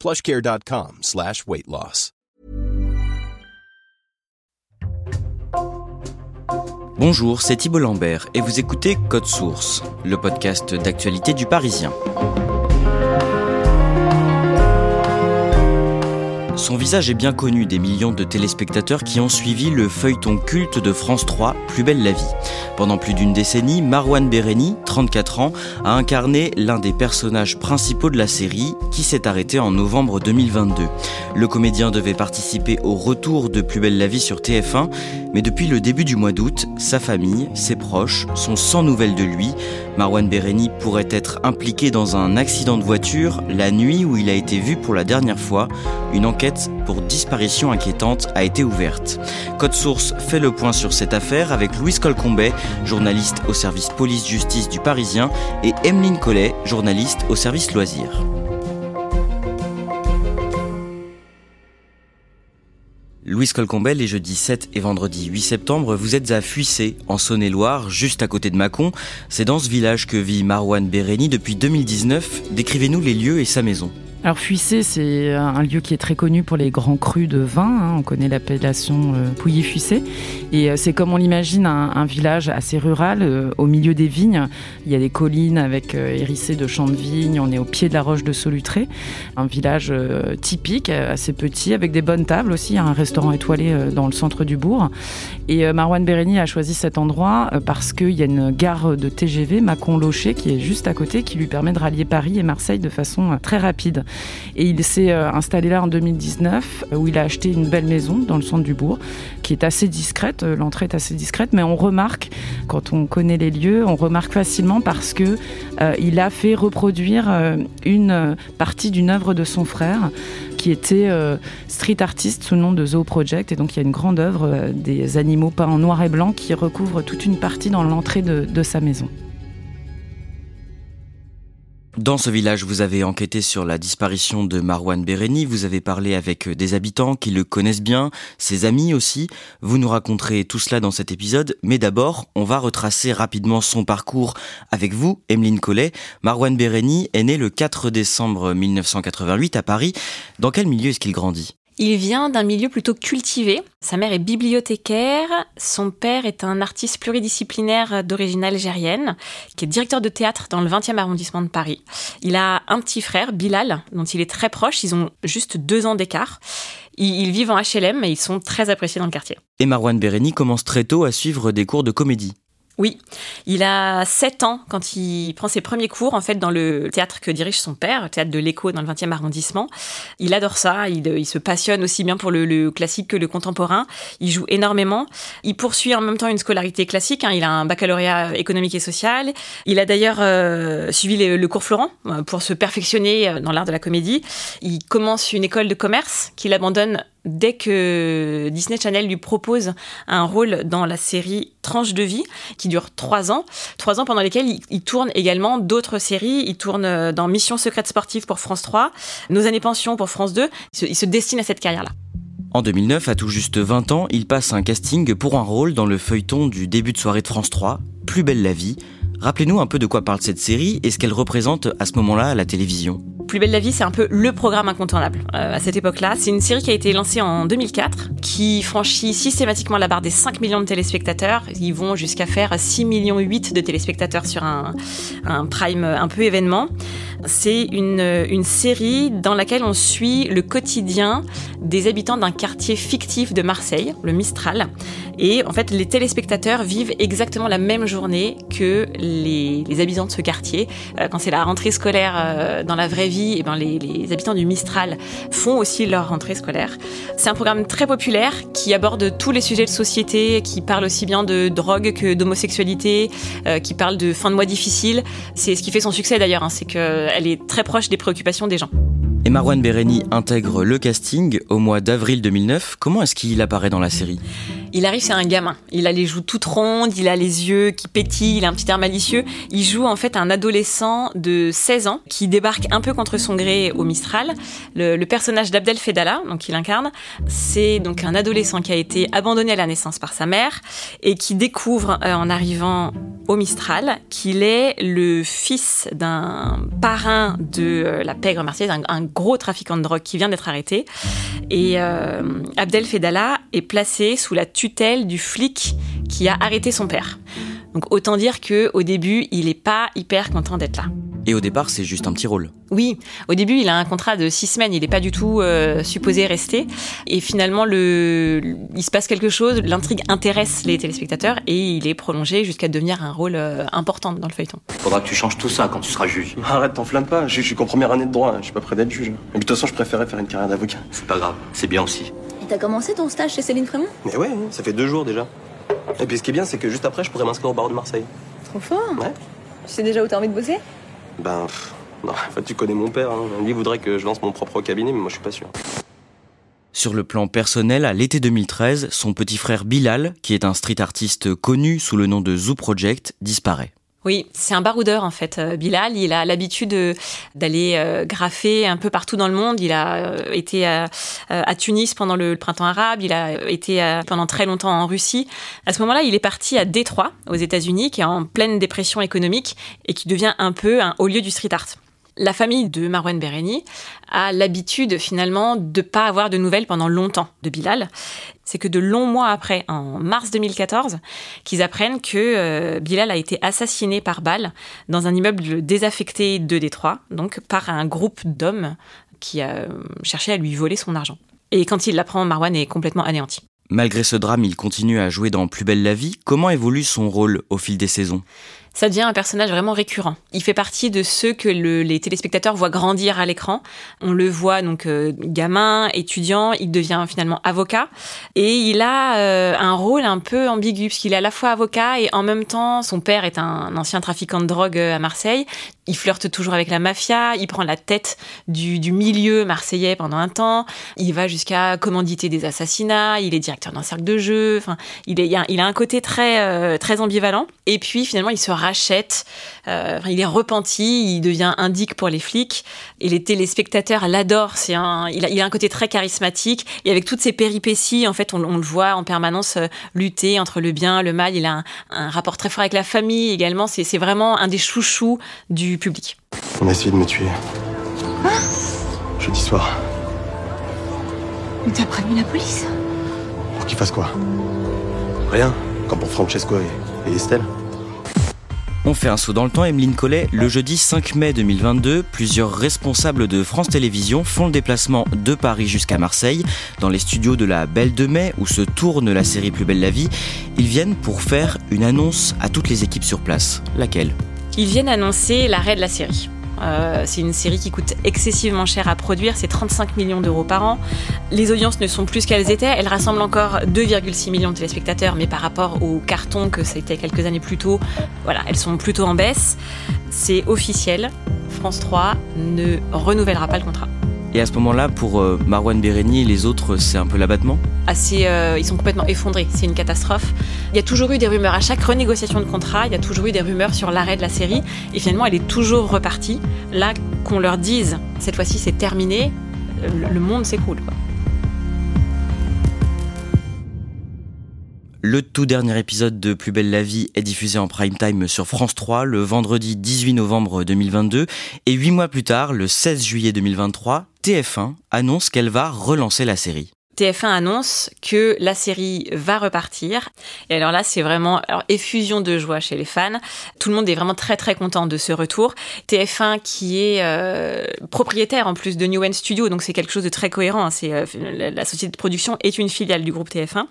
plushcare.com slash weight loss. Bonjour, c'est Thibault Lambert et vous écoutez Code Source, le podcast d'actualité du Parisien. Son visage est bien connu des millions de téléspectateurs qui ont suivi le feuilleton culte de France 3, Plus belle la vie. Pendant plus d'une décennie, Marwan Bereni, 34 ans, a incarné l'un des personnages principaux de la série qui s'est arrêté en novembre 2022. Le comédien devait participer au retour de Plus belle la vie sur TF1, mais depuis le début du mois d'août, sa famille, ses proches sont sans nouvelles de lui. Marwan Bereni pourrait être impliqué dans un accident de voiture la nuit où il a été vu pour la dernière fois. Pour disparition inquiétante a été ouverte. Code Source fait le point sur cette affaire avec Louise Colcombet, journaliste au service police-justice du Parisien, et Emeline Collet, journaliste au service loisirs. Louise Colcombet, les jeudis 7 et vendredi 8 septembre, vous êtes à Fuissé, en Saône-et-Loire, juste à côté de Mâcon. C'est dans ce village que vit Marwan Bereni depuis 2019. Décrivez-nous les lieux et sa maison. Alors Fuissé, c'est un lieu qui est très connu pour les grands crus de vin. Hein. On connaît l'appellation euh, Pouilly-Fuissé. Et euh, c'est comme on l'imagine, un, village assez rural, euh, au milieu des vignes. Il y a des collines avec hérissées de champs de vignes. On est au pied de la roche de Solutré. Un village typique, assez petit, avec des bonnes tables aussi. Un restaurant étoilé dans le centre du bourg. Et Marwan Bereni a choisi cet endroit parce qu'il y a une gare de TGV, Mâcon-Locher, qui est juste à côté, qui lui permet de rallier Paris et Marseille de façon très rapide. Et il s'est euh, installé là en 2019, euh, où il a acheté une belle maison dans le centre du bourg, qui est assez discrète. Euh, l'entrée est assez discrète, mais on remarque, quand on connaît les lieux, on remarque facilement parce que il a fait reproduire une partie d'une œuvre de son frère qui était street artiste sous le nom de Zoo Project. Et donc il y a une grande œuvre des animaux peints en noir et blanc qui recouvre toute une partie dans l'entrée de sa maison. Dans ce village, vous avez enquêté sur la disparition de Marwan Bereni, vous avez parlé avec des habitants qui le connaissent bien, ses amis aussi. Vous nous raconterez tout cela dans cet épisode, mais d'abord, on va retracer rapidement son parcours avec vous, Emeline Collet. Marwan Bereni est né le 4 décembre 1988 à Paris. Dans quel milieu est-ce qu'il grandit? Il vient d'un milieu plutôt cultivé. Sa mère est bibliothécaire, son père est un artiste pluridisciplinaire d'origine algérienne, qui est directeur de théâtre dans le 20e arrondissement de Paris. Il a un petit frère, Bilal, dont il est très proche, ils ont juste deux ans d'écart. Ils vivent en HLM et ils sont très appréciés dans le quartier. Et Marwan Bereni commence très tôt à suivre des cours de comédie. Oui, il a 7 ans quand il prend ses premiers cours en fait dans le théâtre que dirige son père, le théâtre de l'Écho dans le 20e arrondissement. Il adore ça, il, se passionne aussi bien pour le, classique que le contemporain. Il joue énormément. Il poursuit en même temps une scolarité classique. Hein. Il a un baccalauréat économique et social. Il a d'ailleurs euh, suivi le cours Florent euh, pour se perfectionner euh, dans l'art de la comédie. Il commence une école de commerce qu'il abandonne dès que Disney Channel lui propose un rôle dans la série Tranche de vie, qui dure trois ans, trois ans pendant lesquels il, tourne également d'autres séries. Il tourne euh, dans Mission secrète sportive pour France 3, Nos années pension pour France 2. Il se, destine à cette carrière-là. En 2009, à tout juste 20 ans, il passe un casting pour un rôle dans le feuilleton du début de soirée de France 3, Plus belle la vie. Rappelez-nous un peu de quoi parle cette série et ce qu'elle représente à ce moment-là à la télévision. Plus belle la vie, c'est un peu le programme incontournable euh, à cette époque-là. C'est une série qui a été lancée en 2004, qui franchit systématiquement la barre des 5 millions de téléspectateurs. Ils vont jusqu'à faire 6 millions 8 de téléspectateurs sur un, un prime un peu événement. C'est une, une série dans laquelle on suit le quotidien des habitants d'un quartier fictif de Marseille, le Mistral. Et en fait, les téléspectateurs vivent exactement la même journée que les, habitants de ce quartier. Euh, quand c'est la rentrée scolaire euh, dans la vraie vie, et ben les, habitants du Mistral font aussi leur rentrée scolaire. C'est un programme très populaire qui aborde tous les sujets de société, qui parle aussi bien de drogue que d'homosexualité, euh, qui parle de fin de mois difficile. C'est ce qui fait son succès d'ailleurs, hein, c'est qu'elle est très proche des préoccupations des gens. Et Marwan Bereni intègre le casting au mois d'avril 2009. Comment est-ce qu'il apparaît dans la série? Il arrive, c'est un gamin. Il a les joues toutes rondes, il a les yeux qui pétillent, il a un petit air malicieux. Il joue en fait un adolescent de 16 ans qui débarque un peu contre son gré au Mistral. Le, personnage d'Abdel Fedala, donc il incarne, c'est donc un adolescent qui a été abandonné à la naissance par sa mère et qui découvre euh, en arrivant au Mistral qu'il est le fils d'un parrain de euh, la pègre marseillaise, un, gros trafiquant de drogue qui vient d'être arrêté. Et euh, Abdel Fedala est placé sous la tutelle du flic qui a arrêté son père. Donc autant dire que au début, il n'est pas hyper content d'être là. Et au départ, c'est juste un petit rôle. Oui, au début, il a un contrat de six semaines. Il n'est pas du tout euh, supposé rester. Et finalement, le, il se passe quelque chose. L'intrigue intéresse les téléspectateurs et il est prolongé jusqu'à devenir un rôle euh, important dans le feuilleton. Faudra que tu changes tout ça quand tu seras juge. Arrête, t'enflamme pas. Je, suis qu'en première année de droit. Je suis pas prêt d'être juge. Et de toute façon, je préférais faire une carrière d'avocat. C'est pas grave. C'est bien aussi. Et t'as commencé ton stage chez Céline Frémont Mais ouais, ça fait deux jours déjà. Et puis ce qui est bien, c'est que juste après, je pourrais m'inscrire au barreau de Marseille. Trop fort Ouais. Tu sais déjà où t'as envie de bosser? Ben, non, enfin, tu connais mon père. Hein. Lui voudrait que je lance mon propre cabinet, mais moi je suis pas sûr. Sur le plan personnel, à l'été 2013, son petit frère Bilal, qui est un street artiste connu sous le nom de Zoo Project, disparaît. Oui, c'est un baroudeur en fait. Euh, Bilal, il a l'habitude d'aller euh, graffer un peu partout dans le monde. Il a euh, été à, Tunis pendant le printemps arabe, il a été pendant très longtemps en Russie. À ce moment-là, il est parti à Détroit, aux États-Unis, qui est en pleine dépression économique et qui devient un peu un haut lieu du street art. La famille de Marwan Bereni a l'habitude finalement de pas avoir de nouvelles pendant longtemps de Bilal. C'est que de longs mois après, en mars 2014, qu'ils apprennent que euh, Bilal a été assassiné par balle dans un immeuble désaffecté de Détroit, donc par un groupe d'hommes qui a cherché à lui voler son argent. Et quand il l'apprend, Marwan est complètement anéanti. Malgré ce drame, il continue à jouer dans Plus belle la vie. Comment évolue son rôle au fil des saisons? Ça devient un personnage vraiment récurrent. Il fait partie de ceux que les téléspectateurs voient grandir à l'écran. On le voit donc euh, gamin, étudiant, il devient finalement avocat et il a euh, un rôle un peu ambigu puisqu'il est à la fois avocat et en même temps son père est un ancien trafiquant de drogue euh, à Marseille. Il flirte toujours avec la mafia, il prend la tête du, milieu marseillais pendant un temps, il va jusqu'à commanditer des assassinats, il est directeur d'un cercle de jeu, enfin, il, a, un côté très, très ambivalent. Et puis finalement, il se rachète, euh, il est repenti, il devient indique pour les flics, et les téléspectateurs l'adorent. C'est un, il a, un côté très charismatique, et avec toutes ces péripéties, en fait, on, le voit en permanence euh, lutter entre le bien, le mal. Il a un, rapport très fort avec la famille également. C'est, vraiment un des chouchous du public. On a essayé de me tuer. Jeudi soir. Mais t'as prévenu la police? Pour qu'il fasse quoi? Rien. Comme pour Francesco et Estelle. On fait un saut dans le temps, Emeline Collet. Le jeudi 5 mai 2022, plusieurs responsables de France Télévisions font le déplacement de Paris jusqu'à Marseille, dans les studios de la Belle de Mai, où se tourne la série Plus belle la vie. Ils viennent pour faire une annonce à toutes les équipes sur place. Laquelle? Ils viennent annoncer l'arrêt de la série. Euh, c'est une série qui coûte excessivement cher à produire, c'est 35 millions d'euros par an. Les audiences ne sont plus ce qu'elles étaient, elles rassemblent encore 2,6 millions de téléspectateurs, mais par rapport au carton que c'était quelques années plus tôt, voilà, elles sont plutôt en baisse. C'est officiel, France 3 ne renouvellera pas le contrat. Et à ce moment-là, pour euh, Marwan Bereni et les autres, c'est un peu l'abattement? Assez, euh, Ils sont complètement effondrés, c'est une catastrophe. Il y a toujours eu des rumeurs, à chaque renégociation de contrat, il y a toujours eu des rumeurs sur l'arrêt de la série, et finalement elle est toujours repartie. Là, qu'on leur dise, cette fois-ci c'est terminé, le, monde s'écoule. Le tout dernier épisode de Plus belle la vie est diffusé en prime time sur France 3 le vendredi 18 novembre 2022 et huit mois plus tard, le 16 juillet 2023, TF1 annonce qu'elle va relancer la série. TF1 annonce que la série va repartir. Et alors là, c'est vraiment effusion de joie chez les fans. Tout le monde est vraiment très très content de ce retour. TF1 qui est euh, propriétaire en plus de New End Studio, donc c'est quelque chose de très cohérent. hein. C'est euh, la, société de production est une filiale du groupe TF1.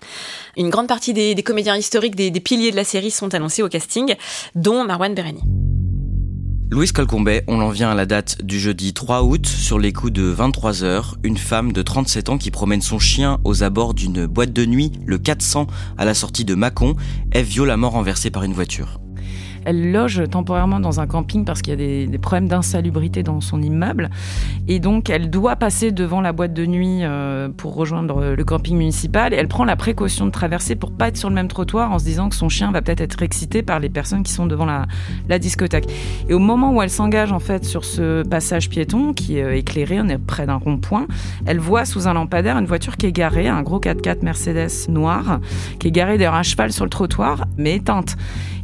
Une grande partie des, comédiens historiques, des, des piliers de la série sont annoncés au casting, dont Marwan Bereni. Louise Colcombet, on en vient à la date du jeudi 3 août, sur les coups de 23h, une femme de 37 ans qui promène son chien aux abords d'une boîte de nuit, le 400, à la sortie de Mâcon, est violemment renversée par une voiture. Elle loge temporairement dans un camping parce qu'il y a des, problèmes d'insalubrité dans son immeuble. Et donc, elle doit passer devant la boîte de nuit euh, pour rejoindre le camping municipal. Et elle prend la précaution de traverser pour pas être sur le même trottoir en se disant que son chien va peut-être être excité par les personnes qui sont devant la, la discothèque. Et au moment où elle s'engage en fait sur ce passage piéton qui est euh, éclairé, on est près d'un rond-point, elle voit sous un lampadaire une voiture qui est garée, un gros 4x4 Mercedes noir, qui est garée d'ailleurs à cheval sur le trottoir, mais éteinte.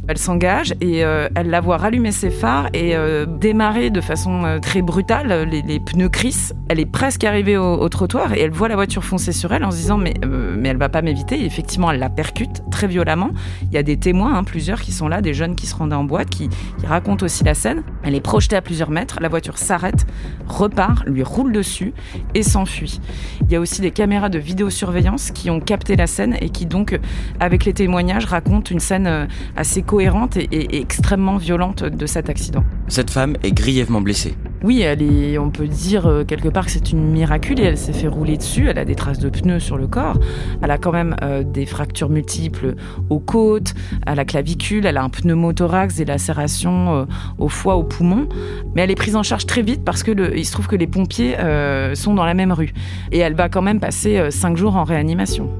Elle s'engage et euh, elle la voit rallumer ses phares et euh, démarrer de façon euh, très brutale. Les, pneus crissent. Elle est presque arrivée au, trottoir et elle voit la voiture foncer sur elle en se disant mais, mais elle va pas m'éviter. Effectivement, elle la percute très violemment. Il y a des témoins, hein, plusieurs qui sont là, des jeunes qui se rendaient en boîte, qui, qui racontent aussi la scène. Elle est projetée à plusieurs mètres. La voiture s'arrête, repart, lui roule dessus et s'enfuit. Il y a aussi des caméras de vidéosurveillance qui ont capté la scène et qui donc, avec les témoignages, racontent une scène assez cohérente et, extrêmement violente de cet accident. Cette femme est grièvement blessée. Oui, elle est, on peut dire euh, quelque part que c'est une miracule et elle s'est fait rouler dessus. Elle a des traces de pneus sur le corps. Elle a quand même euh, des fractures multiples aux côtes, à la clavicule. Elle a un pneumothorax, des lacérations euh, au foie, au poumon. Mais elle est prise en charge très vite parce que le, il se trouve que les pompiers euh, sont dans la même rue. Et elle va quand même passer cinq jours en réanimation.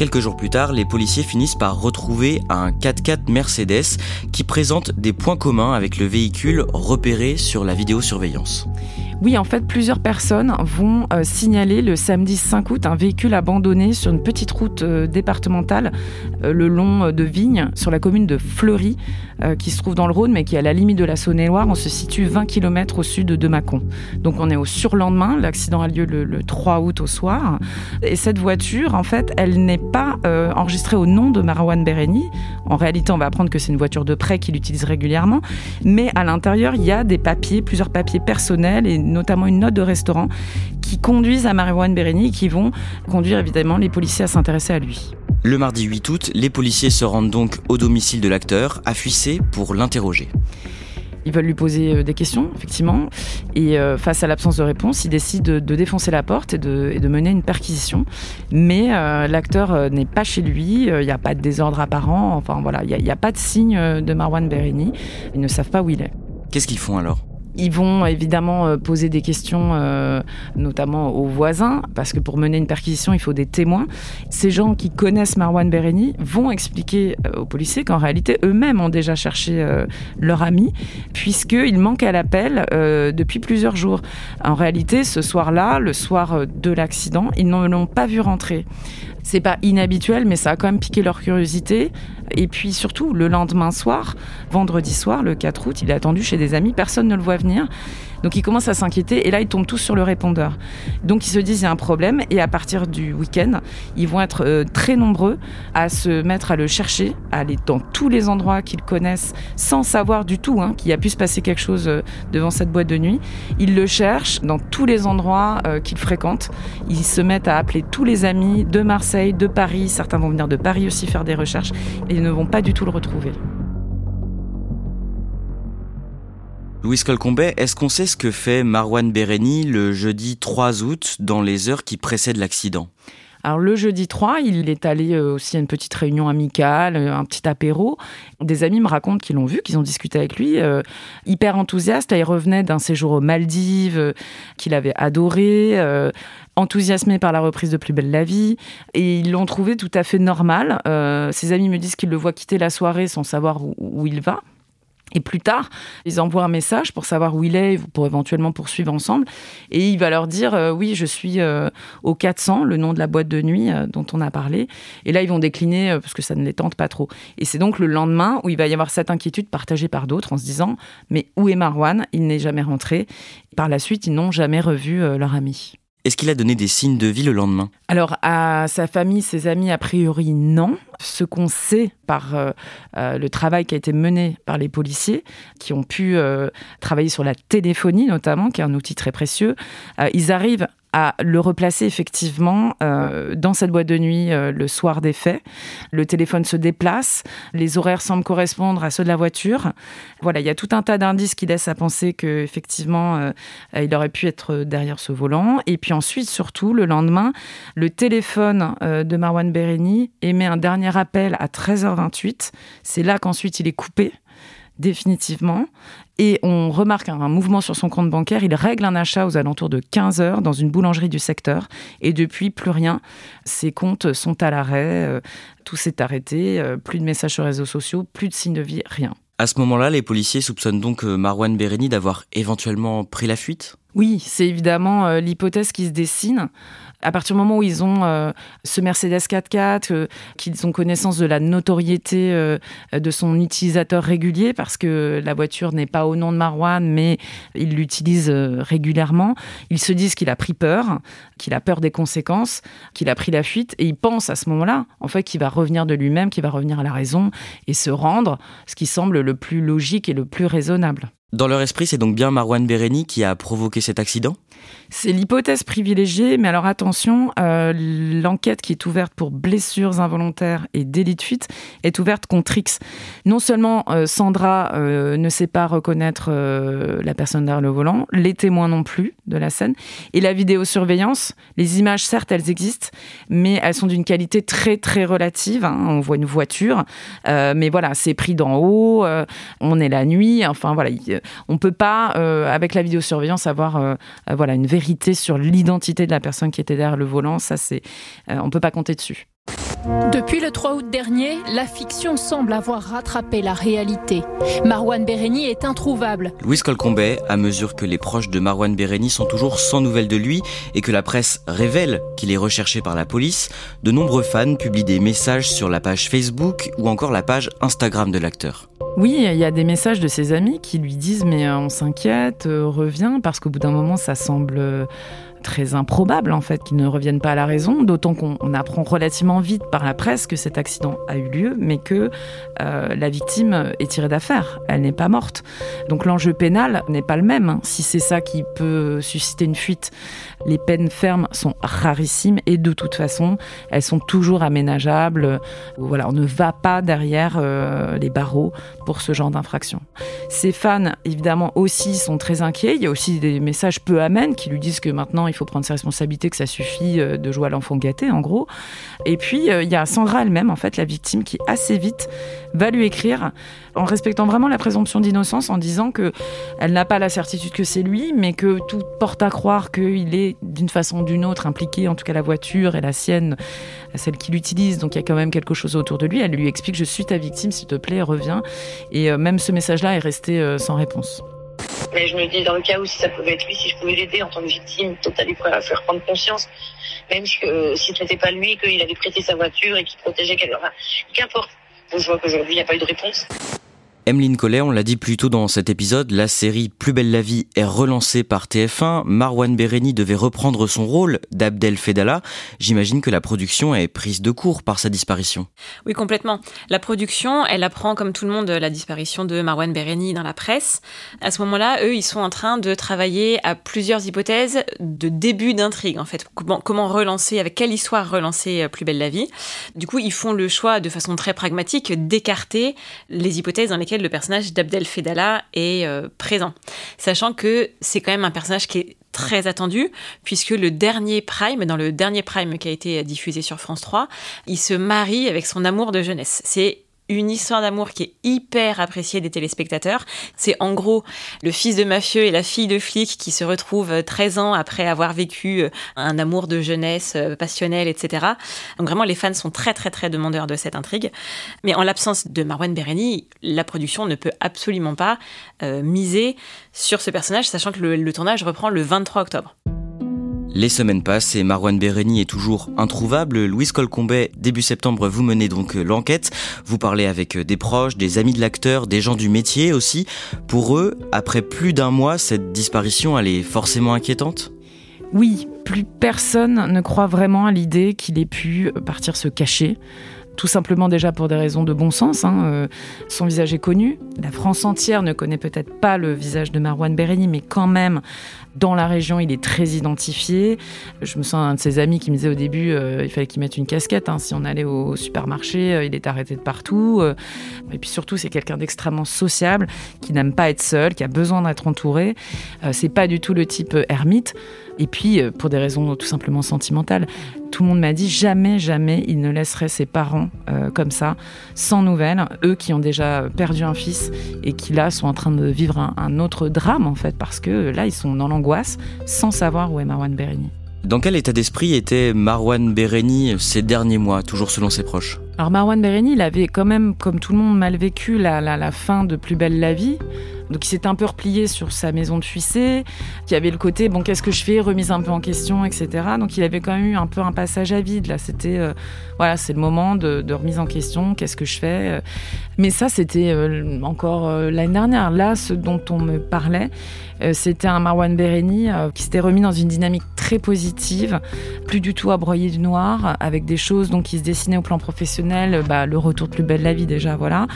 Quelques jours plus tard, les policiers finissent par retrouver un 4x4 Mercedes qui présente des points communs avec le véhicule repéré sur la vidéosurveillance. Oui, en fait, plusieurs personnes vont euh, signaler le samedi 5 août un véhicule abandonné sur une petite route euh, départementale euh, le long de Vignes, sur la commune de Fleury, qui se trouve dans le Rhône, mais qui est à la limite de la Saône-et-Loire. On se situe 20 km au sud de Mâcon. Donc on est au surlendemain. L'accident a lieu le, 3 août au soir. Et cette voiture, en fait, elle n'est pas euh, enregistrée au nom de Marwan Bereni. En réalité, on va apprendre que c'est une voiture de prêt qu'il utilise régulièrement. Mais à l'intérieur, il y a des papiers, plusieurs papiers personnels et notamment une note de restaurant qui conduisent à Marwan Bereni et qui vont conduire évidemment les policiers à s'intéresser à lui. Le mardi 8 août, les policiers se rendent donc au domicile de l'acteur, à Fuissé, pour l'interroger. Ils veulent lui poser euh, des questions, effectivement. Et euh, face à l'absence de réponse, ils décident de, défoncer la porte et de, mener une perquisition. Mais euh, l'acteur n'est pas chez lui, il n'y a pas de désordre apparent, enfin voilà, il n'y a, pas de signe de Marwan Berini. Ils ne savent pas où il est. Qu'est-ce qu'ils font alors? Ils vont évidemment euh, poser des questions, euh, notamment aux voisins, parce que pour mener une perquisition, il faut des témoins. Ces gens qui connaissent Marwan Bereni vont expliquer euh, aux policiers qu'en réalité, eux-mêmes ont déjà cherché leur ami, puisqu'ils manquent à l'appel depuis plusieurs jours. En réalité, ce soir-là, le soir de l'accident, ils ne l'ont pas vu rentrer. C'est pas inhabituel, mais ça a quand même piqué leur curiosité. Et puis surtout, le lendemain soir, vendredi soir, le 4 août, il est attendu chez des amis, personne ne le voit Donc ils commencent à s'inquiéter et là ils tombent tous sur le répondeur. Donc ils se disent il y a un problème et à partir du week-end, ils vont être euh, très nombreux à se mettre à le chercher, à aller dans tous les endroits qu'ils connaissent sans savoir du tout hein, qu'il a pu se passer quelque chose euh, devant cette boîte de nuit. Ils le cherchent dans tous les endroits euh, qu'ils fréquentent. Ils se mettent à appeler tous les amis de Marseille, de Paris. Certains vont venir de Paris aussi faire des recherches et ils ne vont pas du tout le retrouver. Louis Colcombet, est-ce qu'on sait ce que fait Marwan Bereni le jeudi 3 août dans les heures qui précèdent l'accident? Alors le jeudi 3, il est allé euh, aussi à une petite réunion amicale, euh, un petit apéro. Des amis me racontent qu'ils l'ont vu, qu'ils ont discuté avec lui, euh, hyper enthousiaste. Il revenait d'un séjour aux Maldives qu'il avait adoré, enthousiasmé par la reprise de Plus belle la vie, et ils l'ont trouvé tout à fait normal. ses amis me disent qu'ils le voient quitter la soirée sans savoir où il va. Et plus tard, ils envoient un message pour savoir où il est, pour éventuellement poursuivre ensemble. Et il va leur dire euh, Oui, je suis euh, au 400, le nom de la boîte de nuit euh, dont on a parlé. Et là, ils vont décliner parce que ça ne les tente pas trop. Et c'est donc le lendemain où il va y avoir cette inquiétude partagée par d'autres en se disant Mais où est Marwan? Il n'est jamais rentré. Par la suite, ils n'ont jamais revu leur ami. Est-ce qu'il a donné des signes de vie le lendemain? Alors, à sa famille, ses amis, a priori, non. Ce qu'on sait par euh, euh, le travail qui a été mené par les policiers, qui ont pu euh, travailler sur la téléphonie notamment, qui est un outil très précieux, ils arrivent à le replacer effectivement euh, dans cette boîte de nuit euh, le soir des faits. Le téléphone se déplace, les horaires semblent correspondre à ceux de la voiture. Voilà, il y a tout un tas d'indices qui laissent à penser que effectivement euh, il aurait pu être derrière ce volant. Et puis ensuite, surtout le lendemain, le téléphone de Marwan Bereni émet un dernier appel à 13h28. C'est là qu'ensuite il est coupé définitivement. Et on remarque un, mouvement sur son compte bancaire. Il règle un achat aux alentours de 15 heures dans une boulangerie du secteur. Et depuis, plus rien. Ses comptes sont à l'arrêt. Euh, tout s'est arrêté. Euh, plus de messages sur les réseaux sociaux, plus de signes de vie, rien. À ce moment-là, les policiers soupçonnent donc euh, Marwan Bereni d'avoir éventuellement pris la fuite? Oui, c'est évidemment l'hypothèse qui se dessine à partir du moment où ils ont euh, ce Mercedes 4x4, euh, qu'ils ont connaissance de la notoriété euh, de son utilisateur régulier, parce que la voiture n'est pas au nom de Marwan, mais il l'utilise régulièrement, ils se disent qu'il a pris peur, qu'il a peur des conséquences, qu'il a pris la fuite, et ils pensent à ce moment-là, en fait, qu'il va revenir de lui-même, qu'il va revenir à la raison et se rendre, ce qui semble le plus logique et le plus raisonnable. Dans leur esprit, c'est donc bien Marwan Bereni qui a provoqué cet accident? C'est l'hypothèse privilégiée, mais alors attention, euh, l'enquête qui est ouverte pour blessures involontaires et délit de fuite est ouverte contre X. Non seulement euh, Sandra euh, ne sait pas reconnaître la personne derrière le volant, les témoins non plus de la scène, et la vidéosurveillance, les images certes elles existent, mais elles sont d'une qualité très très relative. Hein. On voit une voiture, mais voilà, c'est pris d'en haut, on est la nuit, enfin voilà on peut pas, avec la vidéosurveillance, avoir euh, voilà, une vérité sur l'identité de la personne qui était derrière le volant. Ça, c'est, on peut pas compter dessus. Depuis le 3 août dernier, la fiction semble avoir rattrapé la réalité. Marwan Bereni est introuvable. Louis Colcombet, à mesure que les proches de Marwan Bereni sont toujours sans nouvelles de lui et que la presse révèle qu'il est recherché par la police, de nombreux fans publient des messages sur la page Facebook ou encore la page Instagram de l'acteur. Oui, il y a des messages de ses amis qui lui disent mais euh, on s'inquiète, euh, reviens, parce qu'au bout d'un moment ça semble euh, très improbable en fait qu'ils ne reviennent pas à la raison, d'autant qu'on apprend relativement vite par la presse que cet accident a eu lieu, mais que la victime est tirée d'affaire, elle n'est pas morte. Donc l'enjeu pénal n'est pas le même. Hein. Si c'est ça qui peut susciter une fuite, les peines fermes sont rarissimes et de toute façon, elles sont toujours aménageables. Voilà, on ne va pas derrière euh, les barreaux pour ce genre d'infraction. Ses fans, évidemment, aussi sont très inquiets. Il y a aussi des messages peu amènes qui lui disent que maintenant il faut prendre ses responsabilités, que ça suffit euh, de jouer à l'enfant gâté, en gros. Et puis, euh, il y a Sandra elle-même, en fait, la victime, qui assez vite va lui écrire en respectant vraiment la présomption d'innocence, en disant que elle n'a pas la certitude que c'est lui, mais que tout porte à croire qu'il est d'une façon ou d'une autre impliqué, en tout cas la voiture et la sienne, celle qu'il utilise, donc il y a quand même quelque chose autour de lui. Elle lui explique Je suis ta victime, s'il te plaît, reviens. Et euh, même ce message-là est resté sans réponse. Mais je me dis, dans le cas où si ça pouvait être lui, si je pouvais l'aider en tant que victime, totalement prêt à faire prendre conscience, même si, euh, si ce n'était pas lui, qu'il avait prêté sa voiture et qu'il protégeait quelqu'un. Qu'importe. Je vois qu'aujourd'hui, il n'y a pas eu de réponse. Emeline Collet, on l'a dit plus tôt dans cet épisode, la série Plus belle la vie est relancée par TF1. Marwan Bereni devait reprendre son rôle d'Abdel Fedala. J'imagine que la production est prise de court par sa disparition. Oui, complètement. La production, elle apprend comme tout le monde la disparition de Marwan Bereni dans la presse. À ce moment-là, eux, ils sont en train de travailler à plusieurs hypothèses de début d'intrigue, en fait. Comment, comment relancer, avec quelle histoire relancer Plus belle la vie. Du coup, ils font le choix de façon très pragmatique d'écarter les hypothèses dans lesquelles le personnage d'Abdel Fedala est euh, présent. Sachant que c'est quand même un personnage qui est très attendu, puisque le dernier Prime, dans le dernier Prime qui a été diffusé sur France 3, il se marie avec son amour de jeunesse. C'est une histoire d'amour qui est hyper appréciée des téléspectateurs. C'est en gros le fils de mafieux et la fille de flic qui se retrouvent 13 ans après avoir vécu euh, un amour de jeunesse euh, passionnel, etc. Donc vraiment, les fans sont très très très demandeurs de cette intrigue. Mais en l'absence de Marwan Bereni, la production ne peut absolument pas euh, miser sur ce personnage, sachant que le tournage reprend le 23 octobre. Les semaines passent et Marwan Bereni est toujours introuvable. Louise Colcombet, début septembre, vous menez donc l'enquête. Vous parlez avec des proches, des amis de l'acteur, des gens du métier aussi. Pour eux, après plus d'un mois, cette disparition, elle est forcément inquiétante? Oui, plus personne ne croit vraiment à l'idée qu'il ait pu partir se cacher tout simplement déjà pour des raisons de bon sens. Hein, euh, son visage est connu. La France entière ne connaît peut-être pas le visage de Marwan Bereni, mais quand même, dans la région, il est très identifié. Je me sens un de ses amis qui me disait au début, euh, il fallait qu'il mette une casquette. Hein. Si on allait au supermarché, euh, il est arrêté de partout. et puis surtout, c'est quelqu'un d'extrêmement sociable, qui n'aime pas être seul, qui a besoin d'être entouré. c'est pas du tout le type ermite. Et puis, pour des raisons tout simplement sentimentales, tout le monde m'a dit jamais, jamais il ne laisserait ses parents euh, comme ça, sans nouvelles. Eux qui ont déjà perdu un fils et qui là sont en train de vivre un, autre drame en fait, parce que là ils sont dans l'angoisse sans savoir où est Marwan Bereni. Dans quel état d'esprit était Marwan Bereni ces derniers mois, toujours selon ses proches? Alors Marwan Bereni, il avait quand même, comme tout le monde, mal vécu la, la fin de Plus belle la vie. Donc il s'est un peu replié sur sa maison de fuissé, qui avait le côté bon qu'est-ce que je fais, remise un peu en question, etc. Donc il avait quand même eu un peu un passage à vide. Là, c'était euh, voilà, c'est le moment de, remise en question, qu'est-ce que je fais. Mais ça, c'était euh, encore euh, l'année dernière. Là, ce dont on me parlait, c'était un Marwan Bereni qui s'était remis dans une dynamique très positive, plus du tout à broyer du noir, avec des choses donc qui se dessinaient au plan professionnel, bah, le retour de plus belle la vie déjà, voilà.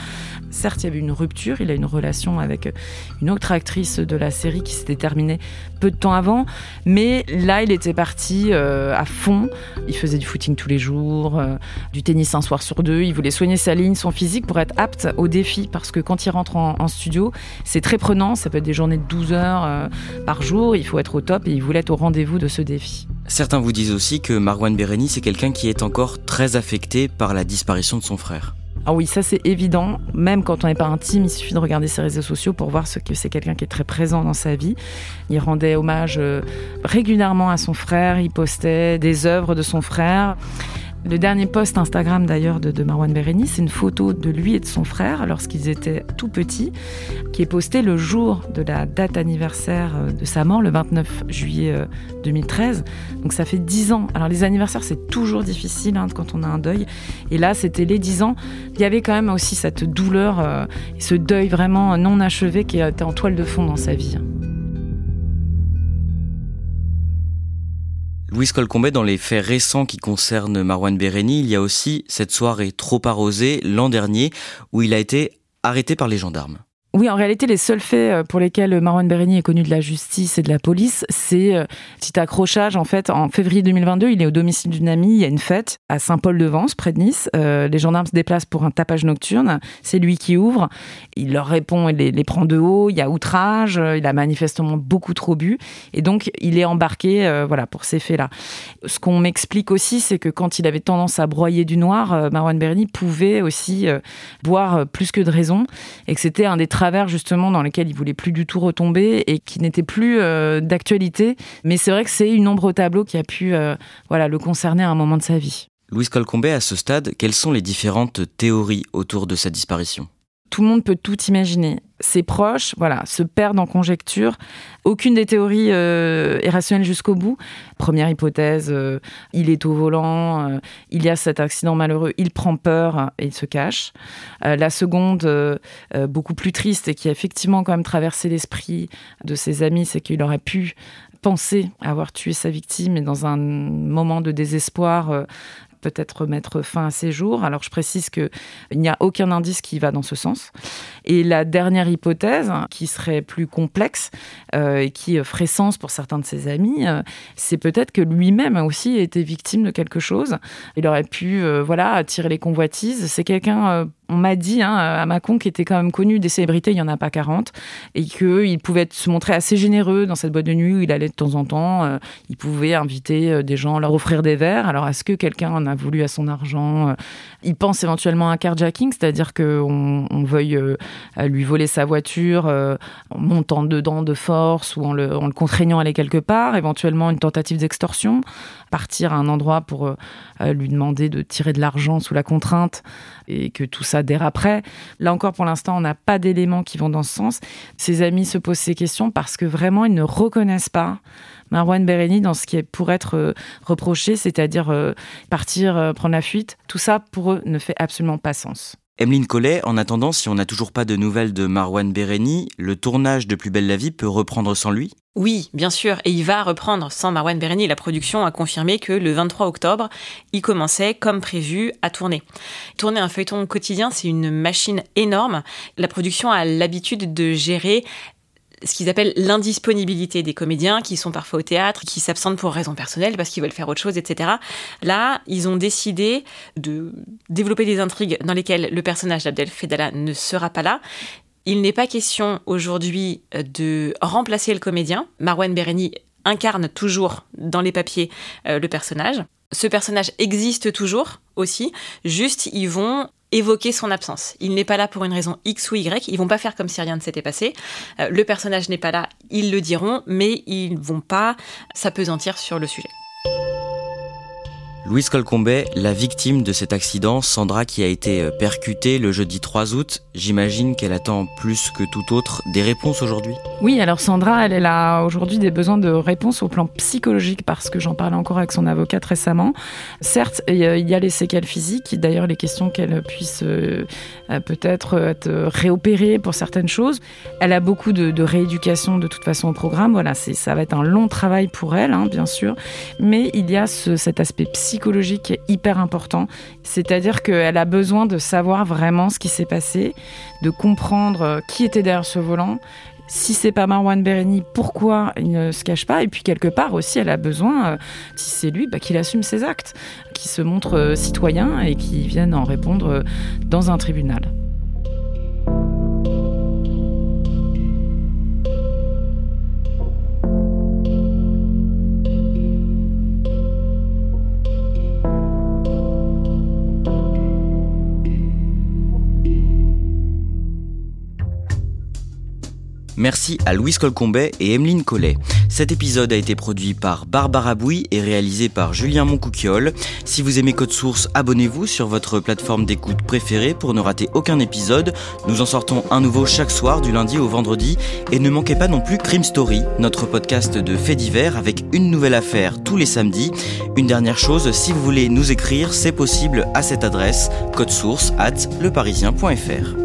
Certes, il y avait une rupture, il a une relation avec une autre actrice de la série qui s'était terminée peu de temps avant, mais là, il était parti euh, à fond. Il faisait du footing tous les jours, euh, du tennis un soir sur deux. Il voulait soigner sa ligne, son physique pour être apte au défi, parce que quand il rentre en, studio, c'est très prenant. Ça peut être des journées de 12 heures euh, par jour. Il faut être au top et il voulait être au rendez-vous de ce défi. Certains vous disent aussi que Marwan Bereni, c'est quelqu'un qui est encore très affecté par la disparition de son frère. Ah oui, ça c'est évident. Même quand on n'est pas intime, il suffit de regarder ses réseaux sociaux pour voir ce que c'est quelqu'un qui est très présent dans sa vie. Il rendait hommage euh, régulièrement à son frère, il postait des œuvres de son frère. Le dernier post Instagram d'ailleurs de, Marwan Bereni, c'est une photo de lui et de son frère lorsqu'ils étaient tout petits, qui est postée le jour de la date anniversaire euh, de sa mort, le 29 juillet 2013. Euh, Donc ça fait 10 ans. Alors les anniversaires, c'est toujours difficile hein, quand on a un deuil. Et là, c'était les 10 ans. Il y avait quand même aussi cette douleur, euh, ce deuil vraiment non achevé qui était en toile de fond dans sa vie. Louise Colcombet, dans les faits récents qui concernent Marwan Bereni, il y a aussi cette soirée trop arrosée l'an dernier où il a été arrêté par les gendarmes. Oui, en réalité, les seuls faits euh, pour lesquels Marwan Bereni est connu de la justice et de la police, c'est euh, petit accrochage. En fait, en février 2022, il est au domicile d'une amie. Il y a une fête à Saint-Paul-de-Vence, près de Nice. Euh, les gendarmes se déplacent pour un tapage nocturne. C'est lui qui ouvre. Il leur répond, il les, prend de haut. Il y a outrage. Il a manifestement beaucoup trop bu. Et donc, il est embarqué voilà, pour ces faits-là. Ce qu'on m'explique aussi, c'est que quand il avait tendance à broyer du noir, Marwan Bereni pouvait aussi boire plus que de raison. Et que c'était un des justement dans lesquels il voulait plus du tout retomber et qui n'était plus euh, d'actualité. Mais c'est vrai que c'est une ombre au tableau qui a pu euh, voilà, le concerner à un moment de sa vie. Louise Colcombet, à ce stade, quelles sont les différentes théories autour de sa disparition? Tout le monde peut tout imaginer. Ses proches, voilà, se perdent en conjecture. Aucune des théories euh, est rationnelle jusqu'au bout. Première hypothèse, euh, il est au volant, euh, il y a cet accident malheureux, il prend peur et il se cache. la seconde, beaucoup plus triste et qui a effectivement quand même traversé l'esprit de ses amis, c'est qu'il aurait pu penser avoir tué sa victime et dans un moment de désespoir peut-être mettre fin à ses jours. Alors je précise qu'il n'y a aucun indice qui va dans ce sens. Et la dernière hypothèse, qui serait plus complexe euh, et qui ferait sens pour certains de ses amis, euh, c'est peut-être que lui-même aussi été victime de quelque chose. Il aurait pu euh, voilà attirer les convoitises. C'est quelqu'un on m'a dit hein, à Macon qui était quand même connu des célébrités, il n'y en a pas 40, et qu'il pouvait se montrer assez généreux dans cette boîte de nuit où il allait de temps en temps. Euh, il pouvait inviter euh, des gens, leur offrir des verres. Alors, est-ce que quelqu'un en a voulu à son argent euh, Il pense éventuellement à un carjacking, c'est-à-dire qu'on on veuille lui voler sa voiture en montant dedans de force ou en le, en le contraignant à aller quelque part, éventuellement une tentative d'extorsion, partir à un endroit pour lui demander de tirer de l'argent sous la contrainte et que tout ça déraperait. Là encore, pour l'instant, on n'a pas d'éléments qui vont dans ce sens. Ses amis se posent ces questions parce que vraiment, ils ne reconnaissent pas Marwan Bereni dans ce qui est pour être euh, reproché, c'est-à-dire euh, partir, euh, prendre la fuite. Tout ça, pour eux, ne fait absolument pas sens. Emeline Collet, en attendant, si on n'a toujours pas de nouvelles de Marwan Bereni, le tournage de Plus belle la vie peut reprendre sans lui? Oui, bien sûr, et il va reprendre sans Marwan Bereni. La production a confirmé que le 23 octobre, il commençait comme prévu à tourner. Tourner un feuilleton quotidien, c'est une machine énorme. La production a l'habitude de gérer ce qu'ils appellent l'indisponibilité des comédiens qui sont parfois au théâtre, qui s'absentent pour raisons personnelles parce qu'ils veulent faire autre chose, etc. Là, ils ont décidé de développer des intrigues dans lesquelles le personnage d'Abdel Fedala ne sera pas là. Il n'est pas question aujourd'hui de remplacer le comédien. Marwan Bereni incarne toujours dans les papiers euh, le personnage. Ce personnage existe toujours aussi, juste ils vont évoquer son absence. Il n'est pas là pour une raison X ou Y, ils vont pas faire comme si rien ne s'était passé. Euh, le personnage n'est pas là, ils le diront, mais ils vont pas s'apesantir sur le sujet. Louise Colcombet, la victime de cet accident, Sandra qui a été euh, percutée le jeudi 3 août, j'imagine qu'elle attend plus que tout autre des réponses aujourd'hui. Oui, alors Sandra, elle, a aujourd'hui des besoins de réponses au plan psychologique parce que j'en parlais encore avec son avocate récemment. Certes, il y a les séquelles physiques, d'ailleurs les questions qu'elle puisse euh, euh, peut-être être réopérée pour certaines choses. Elle a beaucoup de, rééducation de toute façon au programme, voilà, ça va être un long travail pour elle, hein, bien sûr, mais il y a ce, cet aspect psychologique psychologique est hyper important. C'est-à-dire qu'elle a besoin de savoir vraiment ce qui s'est passé, de comprendre euh, qui était derrière ce volant. Si c'est pas Marwan Bereni, pourquoi il ne se cache pas Et puis quelque part aussi, elle a besoin, euh, si c'est lui, bah, qu'il assume ses actes, qu'il se montre euh, citoyen et qu'il vienne en répondre dans un tribunal. Merci à Louise Colcombet et Emeline Collet. Cet épisode a été produit par Barbara Bouy et réalisé par Julien Moncouquiole. Si vous aimez Code Source, abonnez-vous sur votre plateforme d'écoute préférée pour ne rater aucun épisode. Nous en sortons un nouveau chaque soir du lundi au vendredi. Et ne manquez pas non plus Crime Story, notre podcast de faits divers avec une nouvelle affaire tous les samedis. Une dernière chose, si vous voulez nous écrire, c'est possible à cette adresse code source at leparisien.fr.